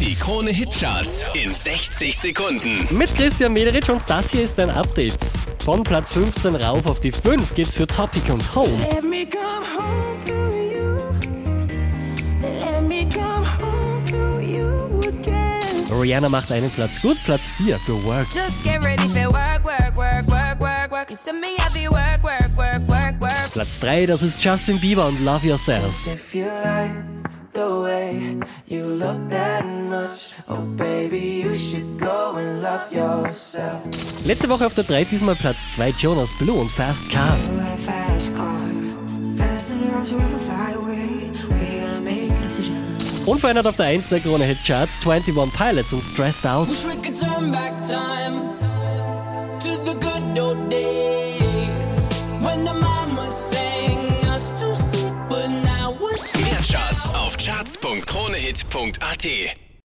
Die Krone Hitcharts in 60 Sekunden. Mit Christian Mederitsch und das hier ist ein Update. Von Platz 15 rauf auf die 5 geht's für Topic und Home. Let me come home to you. Let me come home to you again. Rihanna macht einen Platz gut, Platz 4 für Work. Just get ready for work, work, work, work, work, work. You see me heavy work, work, work, work, work. Platz 3, das ist Justin Bieber und Love Yourself. The way you look that much, oh baby, you should go and love yourself. Letzte Woche auf der 3 diesmal Platz 2 Jonas Blue und Fast Car. You got a fast car, so fast enough to ever fly away. When you gonna make a decision? Unverändert auf der 1 der Krone Hit Charts 21 Pilots und Stressed Out. Wish charts.kronehit.at.